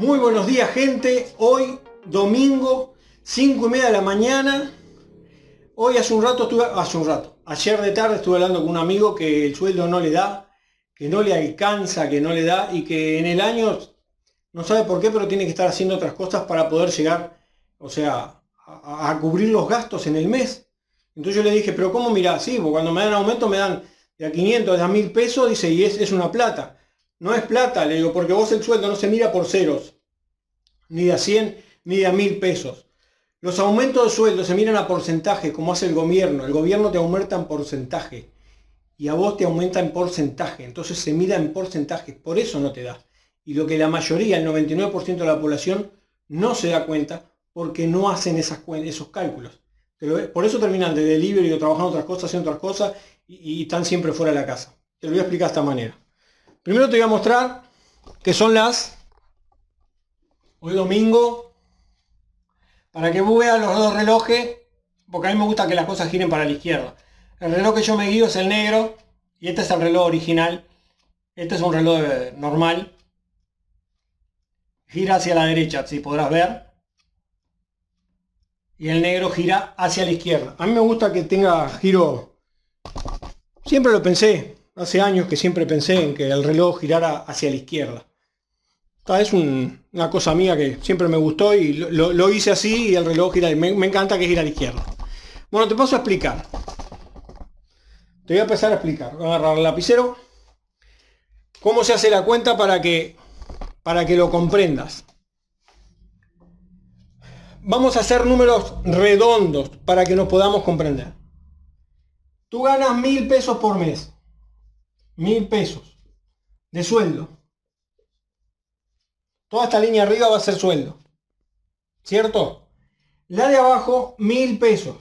Muy buenos días gente, hoy domingo 5 y media de la mañana. Hoy hace un rato estuve, hace un rato, ayer de tarde estuve hablando con un amigo que el sueldo no le da, que no le alcanza, que no le da y que en el año no sabe por qué, pero tiene que estar haciendo otras cosas para poder llegar, o sea, a, cubrir los gastos en el mes. Entonces yo le dije, pero ¿cómo mira Sí, porque cuando me dan aumento me dan de a 500, de a 1000 pesos, dice, y es una plata. No es plata, le digo, porque vos el sueldo no se mira por ceros, ni de a 100, ni de a 1000 pesos. Los aumentos de sueldo se miran a porcentaje, como hace el gobierno. El gobierno te aumenta en porcentaje y a vos te aumenta en porcentaje. Entonces se mira en porcentaje, por eso no te da. Y lo que la mayoría, el 99% de la población, no se da cuenta porque no hacen esos cálculos. Por eso terminan de delivery o trabajando otras cosas, haciendo otras cosas y, y están siempre fuera de la casa. Te lo voy a explicar de esta manera. Primero te voy a mostrar que son las, hoy domingo, para que vos veas los dos relojes, porque a mí me gusta que las cosas giren para la izquierda. El reloj que yo me guío es el negro y este es el reloj original. Este es un reloj normal. Gira hacia la derecha, si podrás ver. Y el negro gira hacia la izquierda. A mí me gusta que tenga giro. Siempre lo pensé hace años que siempre pensé en que el reloj girara hacia la izquierda. Es una cosa mía que siempre me gustó y lo, hice así y el reloj gira, me, me encanta que gira a la izquierda. Bueno, te paso a explicar. Te voy a empezar a explicar. Voy a agarrar el lapicero. ¿Cómo se hace la cuenta para que, para que lo comprendas? Vamos a hacer números redondos para que nos podamos comprender. Tú ganas mil pesos por mes mil pesos de sueldo. Toda esta línea arriba va a ser sueldo. ¿Cierto? La de abajo, mil pesos.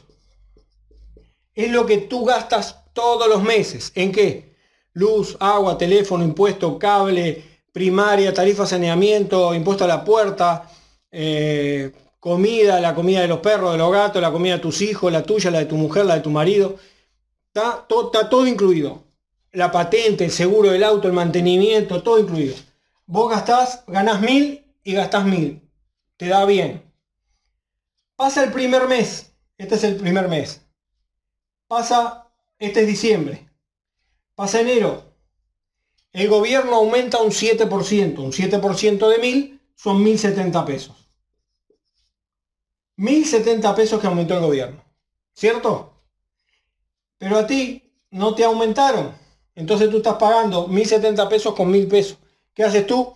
Es lo que tú gastas todos los meses. ¿En qué? Luz, agua, teléfono, impuesto, cable, primaria, tarifa saneamiento, impuesto a la puerta, eh, comida, la comida de los perros, de los gatos, la comida de tus hijos, la tuya, la de tu mujer, la de tu marido. Está, está todo incluido la patente, el seguro del auto, el mantenimiento, todo incluido. Vos gastás, ganás mil y gastás mil. Te da bien. Pasa el primer mes. Este es el primer mes. Pasa, este es diciembre. Pasa enero. El gobierno aumenta un 7%. Un 7% de mil son 1.070 pesos. 1.070 pesos que aumentó el gobierno. ¿Cierto? Pero a ti no te aumentaron. Entonces tú estás pagando 1.070 pesos con 1.000 pesos. ¿Qué haces tú?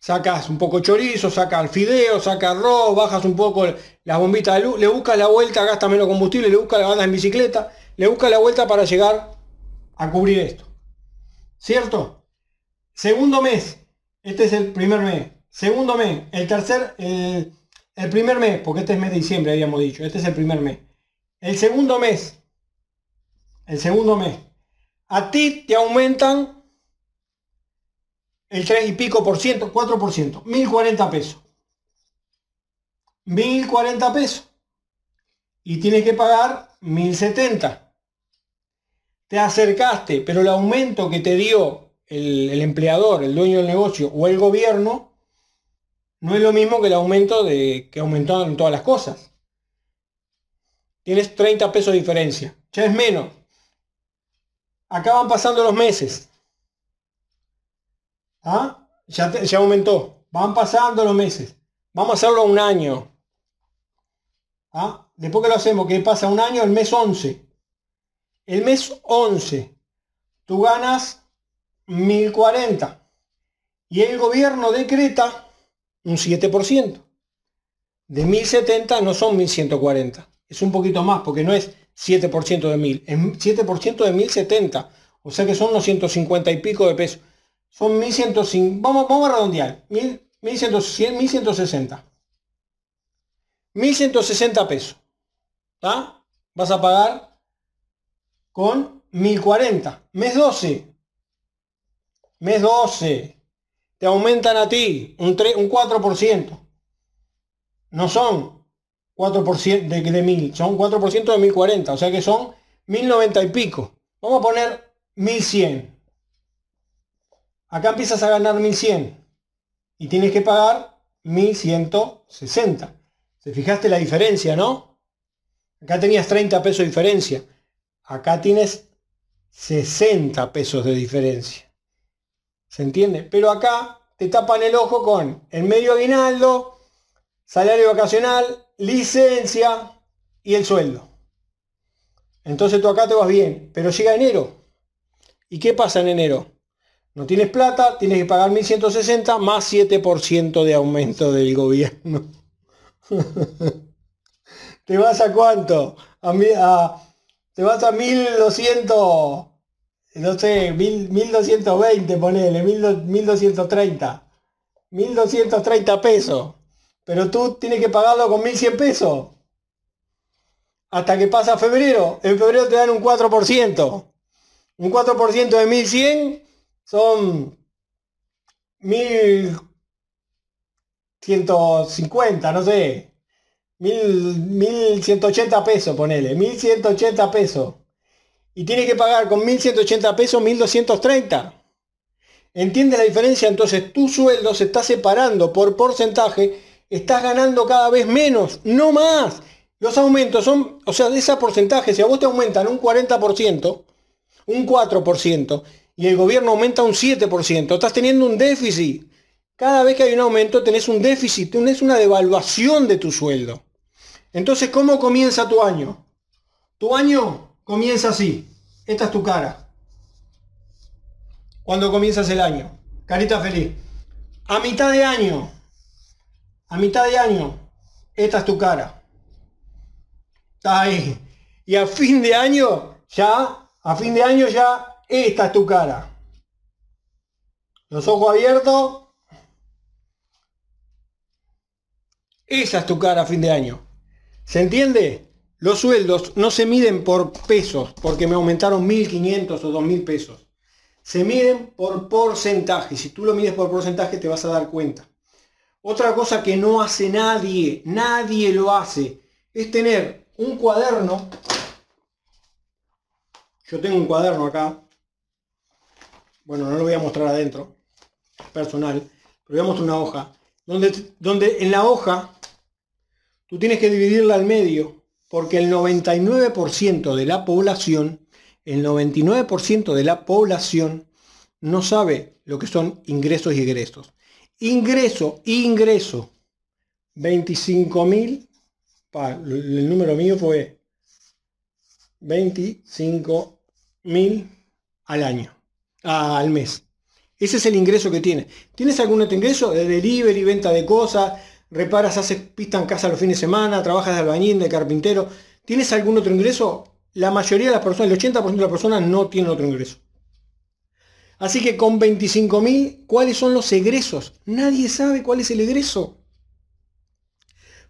Sacas un poco chorizo, sacas fideo, sacas arroz, bajas un poco las bombitas de luz, le buscas la vuelta, gasta menos combustible, le buscas la banda en bicicleta, le buscas la vuelta para llegar a cubrir esto. ¿Cierto? Segundo mes, este es el primer mes. Segundo mes, el tercer, el, el primer mes, porque este es mes de diciembre, habíamos dicho, este es el primer mes. El segundo mes, el segundo mes, a ti te aumentan el 3 y pico por ciento, 4 por ciento, 1040 pesos. 1040 pesos. Y tienes que pagar 1070. Te acercaste, pero el aumento que te dio el, empleador, el dueño del negocio o el gobierno, no es lo mismo que el aumento de, que aumentó en todas las cosas. Tienes 30 pesos de diferencia. Ya es menos. Acá van pasando los meses. ¿Ah? Ya, ya aumentó. Van pasando los meses. Vamos a hacerlo un año. ¿Ah? Después que lo hacemos, que pasa un año, el mes 11. El mes 11, tú ganas 1040. Y el gobierno decreta un 7%. De 1070 no son 1140. Es un poquito más porque no es 7% de 1000, es 7% de 1070, o sea que son unos 150 y pico de pesos. Son 1150, vamos, vamos a redondear, 1160. 1160 pesos. ¿Está? Vas a pagar con 1040. Mes 12. Mes 12. Te aumentan a ti un, 3, un 4%. No son 4% de, de 1000, son 4% de 1040, o sea que son 1090 y pico. Vamos a poner 1100. Acá empiezas a ganar 1100 y tienes que pagar 1160. ¿Te fijaste la diferencia, no? Acá tenías 30 pesos de diferencia. Acá tienes 60 pesos de diferencia. ¿Se entiende? Pero acá te tapan el ojo con el medio aguinaldo, salario vacacional, licencia y el sueldo. Entonces tú acá te vas bien, pero llega enero. ¿Y qué pasa en enero? No tienes plata, tienes que pagar 1.160 más 7% de aumento del gobierno. ¿Te vas a cuánto? A, te vas a 1200, no sé, 1220, ponele, 1230. 1230 pesos. Pero tú tienes que pagarlo con 1100 pesos. Hasta que pasa febrero. En febrero te dan un 4%. Un 4% de 1100 son 1150, no sé. 1180 pesos, ponele. 1180 pesos. Y tiene que pagar con 1180 pesos 1230. ¿Entiende la diferencia? Entonces tu sueldo se está separando por porcentaje. Estás ganando cada vez menos, no más. Los aumentos son, o sea, de ese porcentaje, si a vos te aumentan un 40%, un 4%, y el gobierno aumenta un 7%, estás teniendo un déficit. Cada vez que hay un aumento tenés un déficit, tenés una devaluación de tu sueldo. Entonces, ¿cómo comienza tu año? Tu año comienza así. Esta es tu cara. Cuando comienzas el año. Carita feliz. A mitad de año. A mitad de año. Esta es tu cara. Está ahí. Y a fin de año, ya, a fin de año ya esta es tu cara. Los ojos abiertos. Esa es tu cara a fin de año. ¿Se entiende? Los sueldos no se miden por pesos, porque me aumentaron 1.500 o 2.000 pesos. Se miden por porcentaje. Si tú lo mides por porcentaje te vas a dar cuenta. Otra cosa que no hace nadie, nadie lo hace, es tener un cuaderno. Yo tengo un cuaderno acá, bueno, no lo voy a mostrar adentro, personal, pero voy a mostrar una hoja, donde, donde en la hoja tú tienes que dividirla al medio, porque el 99% de la población, el 99% de la población no sabe lo que son ingresos y egresos. Ingreso, ingreso, 25 mil, el número mío fue 25 mil al año al mes. Ese es el ingreso que tienes. ¿Tienes algún otro ingreso? De delivery, venta de cosas, reparas, haces pista en casa los fines de semana, trabajas de albañil, de carpintero. ¿Tienes algún otro ingreso? La mayoría de las personas, el 80% de las personas no tienen otro ingreso. Así que con 25.000, ¿cuáles son los egresos? Nadie sabe cuál es el egreso.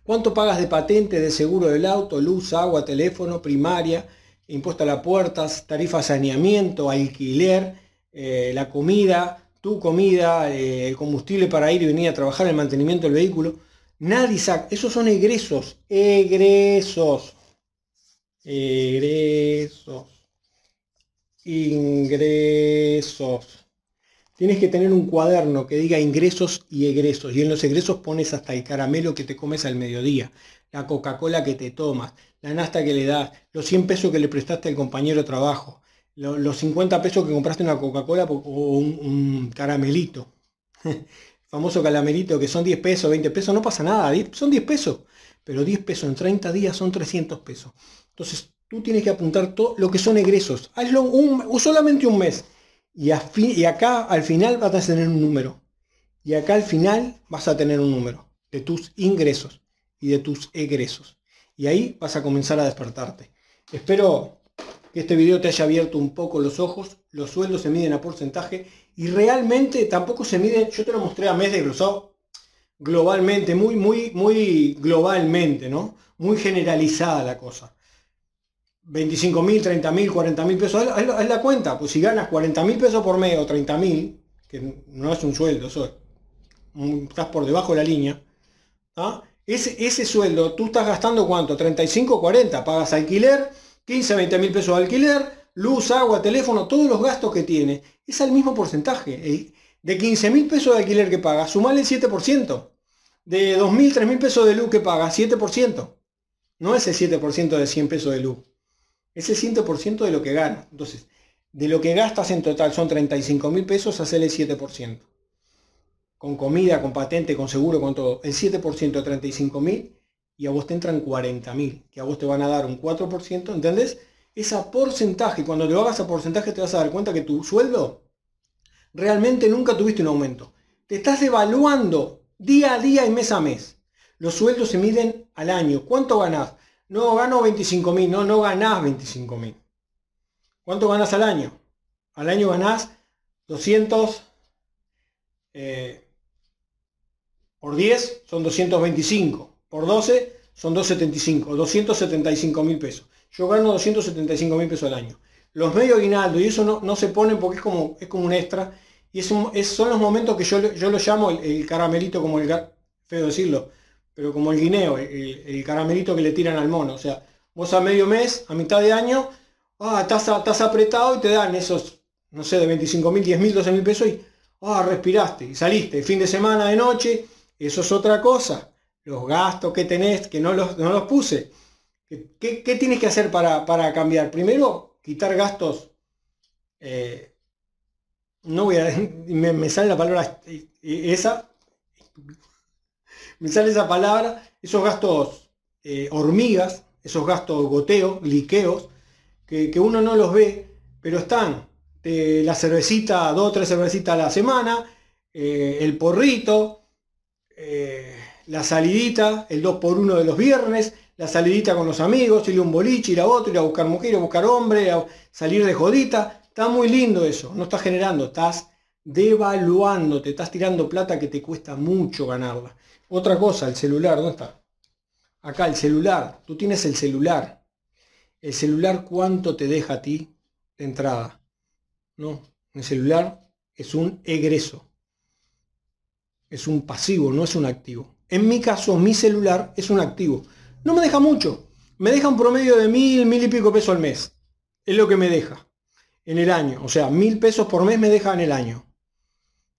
¿Cuánto pagas de patente, de seguro del auto, luz, agua, teléfono, primaria, impuesto a las puertas, tarifa saneamiento, alquiler, eh, la comida, tu comida, eh, el combustible para ir y venir a trabajar, el mantenimiento del vehículo. Nadie saca. Esos son egresos. Egresos. Egresos. Ingresos. Tienes que tener un cuaderno que diga ingresos y egresos. Y en los egresos pones hasta el caramelo que te comes al mediodía, la Coca-Cola que te tomas, la nasta que le das, los 100 pesos que le prestaste al compañero de trabajo, los 50 pesos que compraste una Coca-Cola o un, caramelito. famoso caramelito que son 10 pesos, 20 pesos, no pasa nada, son 10 pesos. Pero 10 pesos en 30 días son 300 pesos. Entonces tú tienes que apuntar todo lo que son egresos. Hazlo un, solamente un mes. Y, y acá al final vas a tener un número. Y acá al final vas a tener un número de tus ingresos y de tus egresos. Y ahí vas a comenzar a despertarte. Espero que este video te haya abierto un poco los ojos. Los sueldos se miden a porcentaje y realmente tampoco se miden, yo te lo mostré a mes desglosado globalmente, muy, muy, muy globalmente, ¿no? Muy generalizada la cosa. 25 mil, 30 mil, 40 mil pesos, es la, cuenta. Pues si ganas 40 mil pesos por mes o 30 mil, que no es un sueldo, eso estás por debajo de la línea, ¿ah? ese, sueldo, tú estás gastando cuánto, 35, 40, pagas alquiler, 15, 20 mil pesos de alquiler, luz, agua, teléfono, todos los gastos que tiene, es al mismo porcentaje. De 15 mil pesos de alquiler que paga, sumale el 7%. de 2.000, 3.000 pesos de luz que paga, 7%. No es el 7% de 100 pesos de luz. Es el 100% de lo que gana. Entonces, de lo que gastas en total son 35 mil pesos, hacerle el 7%. Con comida, con patente, con seguro, con todo. El 7% de 35 mil y a vos te entran 40 mil, que a vos te van a dar un 4%, ¿entendés? Esa porcentaje, cuando te hagas a porcentaje te vas a dar cuenta que tu sueldo realmente nunca tuviste un aumento. Te estás evaluando día a día y mes a mes. Los sueldos se miden al año. ¿Cuánto ganás? No, gano 25 mil, no, no ganás 25 mil. ¿Cuánto ganás al año? Al año ganás 200 eh, por 10 son 225 por 12 son 275, 275 mil pesos. Yo gano 275 mil pesos al año. Los medios aguinaldo y eso no, no, se ponen porque es como, es como un extra. Y son los momentos que yo, yo lo llamo el, caramelito, como el feo decirlo, pero como el guineo, el, caramelito que le tiran al mono. O sea, vos a medio mes, a mitad de año, ah, estás, estás apretado y te dan esos, no sé, de 25 mil, 10 mil, 12 mil pesos y ah, respiraste y saliste. Fin de semana, de noche, eso es otra cosa los gastos que tenés, que no los, no los puse. ¿Qué, tienes que hacer para, cambiar? Primero, quitar gastos. Eh, no voy a. Me, sale la palabra esa. Me sale esa palabra. Esos gastos eh, hormigas, esos gastos goteos, liqueos, que, uno no los ve, pero están. la cervecita, dos o tres cervecitas a la semana, eh, el porrito, la salidita, el 2x1 de los viernes, la salidita con los amigos, ir a un boliche, ir a otro, ir a buscar mujer, ir a buscar hombre, salir de jodita. Está muy lindo eso, no estás generando, estás devaluando, te estás tirando plata que te cuesta mucho ganarla. Otra cosa, el celular, ¿dónde está? Acá, el celular, tú tienes el celular. El celular, ¿cuánto te deja a ti de entrada? No, el celular es un egreso. Es un pasivo, no es un activo. En mi caso, mi celular es un activo. No me deja mucho. Me deja un promedio de mil, mil y pico pesos al mes. Es lo que me deja en el año. O sea, mil pesos por mes me deja en el año.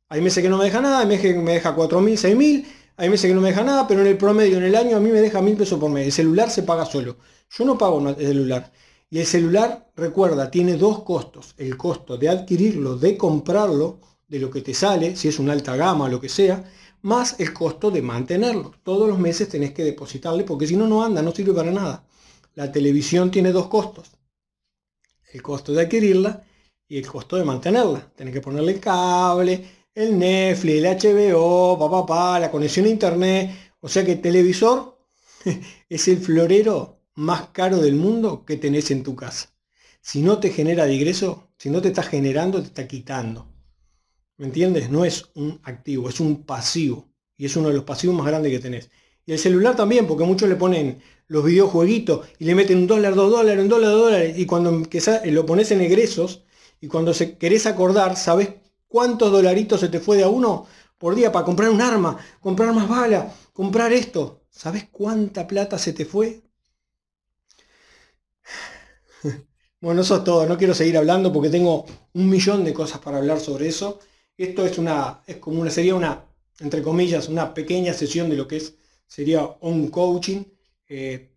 Hay meses que no me deja nada, hay meses que me deja cuatro mil, seis mil, hay meses que no me deja nada, pero en el promedio, en el año, a mí me deja mil pesos por mes. El celular se paga solo. Yo no pago el celular. Y el celular, recuerda, tiene dos costos. El costo de adquirirlo, de comprarlo, de lo que te sale, si es una alta gama o lo que sea, más el costo de mantenerlo. Todos los meses tenés que depositarle porque si no, no anda, no sirve para nada. La televisión tiene dos costos. El costo de adquirirla y el costo de mantenerla. Tenés que ponerle cable, el Netflix, el HBO, papá, pa, la conexión a internet. O sea que el televisor es el florero más caro del mundo que tenés en tu casa. Si no te genera de ingreso, si no te está generando, te está quitando. ¿Me entiendes? No es un activo, es un pasivo. Y es uno de los pasivos más grandes que tenés. Y el celular también, porque muchos le ponen los videojueguitos y le meten un dólar, dos dólares, un dólar, dos dólares. Y cuando lo pones en egresos y cuando se, querés acordar, ¿sabes cuántos dolaritos se te fue de a uno por día para comprar un arma, comprar más bala, comprar esto? ¿Sabes cuánta plata se te fue? Bueno, eso es todo. No quiero seguir hablando porque tengo un millón de cosas para hablar sobre eso. Esto es una, es como una, sería una, entre comillas, una pequeña sesión de lo que es, sería un coaching. Eh,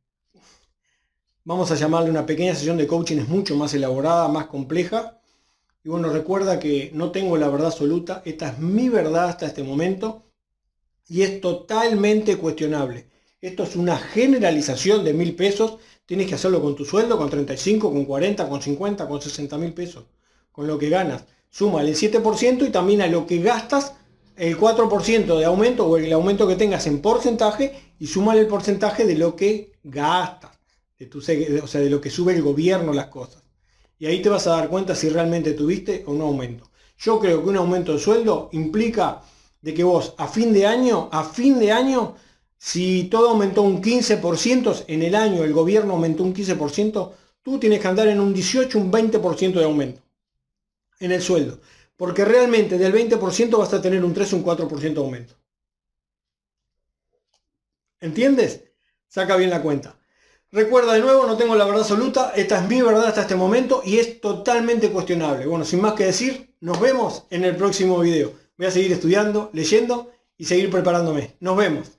vamos a llamarle una pequeña sesión de coaching, es mucho más elaborada, más compleja. Y bueno, recuerda que no tengo la verdad absoluta, esta es mi verdad hasta este momento y es totalmente cuestionable. Esto es una generalización de mil pesos, tienes que hacerlo con tu sueldo, con 35, con 40, con 50, con 60 mil pesos, con lo que ganas suma el 7% y también a lo que gastas el 4% de aumento o el aumento que tengas en porcentaje y súmale el porcentaje de lo que gastas, de tu, o sea, de lo que sube el gobierno las cosas. Y ahí te vas a dar cuenta si realmente tuviste o aumento. Yo creo que un aumento de sueldo implica de que vos a fin de año, a fin de año, si todo aumentó un 15%, en el año el gobierno aumentó un 15%, tú tienes que andar en un 18, un 20% de aumento en el sueldo. Porque realmente del 20% vas a tener un 3 o un 4% de aumento. ¿Entiendes? Saca bien la cuenta. Recuerda de nuevo, no tengo la verdad absoluta, esta es mi verdad hasta este momento y es totalmente cuestionable. Bueno, sin más que decir, nos vemos en el próximo video. Voy a seguir estudiando, leyendo y seguir preparándome. Nos vemos.